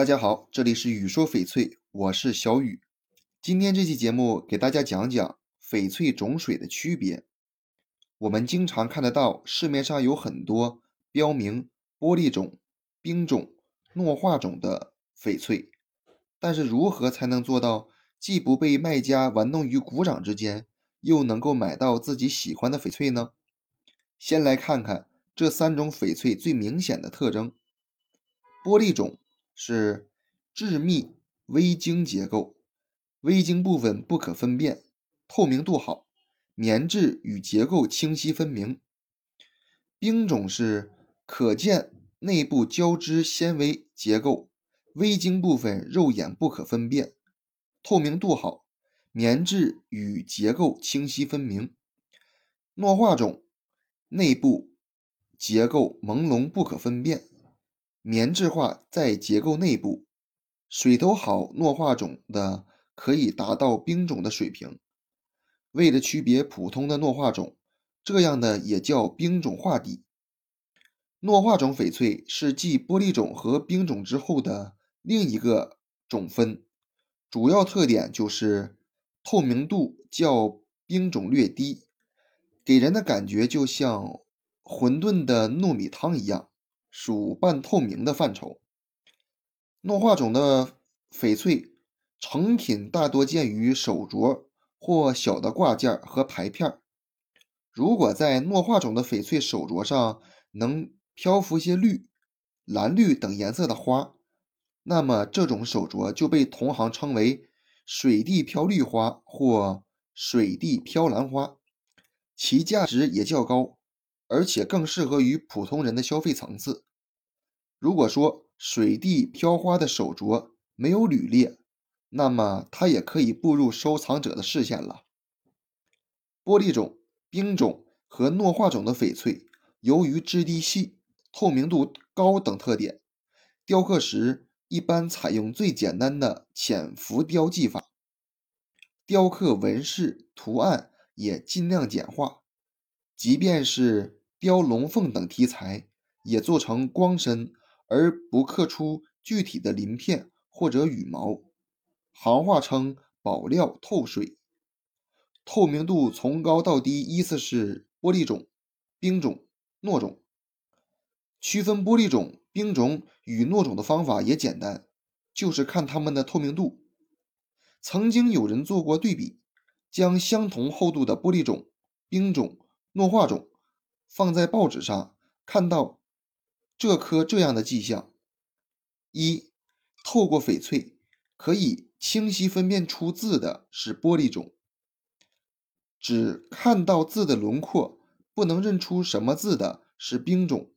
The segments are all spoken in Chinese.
大家好，这里是雨说翡翠，我是小雨。今天这期节目给大家讲讲翡翠种水的区别。我们经常看得到市面上有很多标明玻璃种、冰种、糯化种的翡翠，但是如何才能做到既不被卖家玩弄于股掌之间，又能够买到自己喜欢的翡翠呢？先来看看这三种翡翠最明显的特征：玻璃种。是致密微晶结构，微晶部分不可分辨，透明度好，棉质与结构清晰分明。冰种是可见内部交织纤维结构，微晶部分肉眼不可分辨，透明度好，棉质与结构清晰分明。糯化种内部结构朦胧不可分辨。棉质化在结构内部，水头好糯化种的可以达到冰种的水平。为了区别普通的糯化种，这样的也叫冰种化底。糯化种翡翠是继玻璃种和冰种之后的另一个种分，主要特点就是透明度较冰种略低，给人的感觉就像混沌的糯米汤一样。属半透明的范畴。糯化种的翡翠成品大多见于手镯或小的挂件和牌片。如果在糯化种的翡翠手镯上能漂浮些绿、蓝绿等颜色的花，那么这种手镯就被同行称为“水地飘绿花”或“水地飘蓝花”，其价值也较高。而且更适合于普通人的消费层次。如果说水地飘花的手镯没有铝裂，那么它也可以步入收藏者的视线了。玻璃种、冰种和糯化种的翡翠，由于质地细、透明度高等特点，雕刻时一般采用最简单的浅浮雕技法，雕刻纹饰图案也尽量简化，即便是。雕龙凤等题材也做成光身，而不刻出具体的鳞片或者羽毛。行话称宝料透水，透明度从高到低，依次是玻璃种、冰种、糯种。区分玻璃种、冰种与糯种的方法也简单，就是看它们的透明度。曾经有人做过对比，将相同厚度的玻璃种、冰种、糯化种。放在报纸上看到这颗这样的迹象：一，透过翡翠可以清晰分辨出字的是玻璃种；只看到字的轮廓不能认出什么字的是冰种；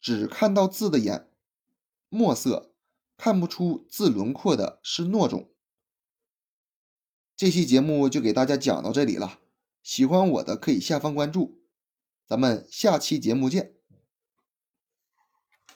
只看到字的眼墨色看不出字轮廓的是糯种。这期节目就给大家讲到这里了，喜欢我的可以下方关注。咱们下期节目见。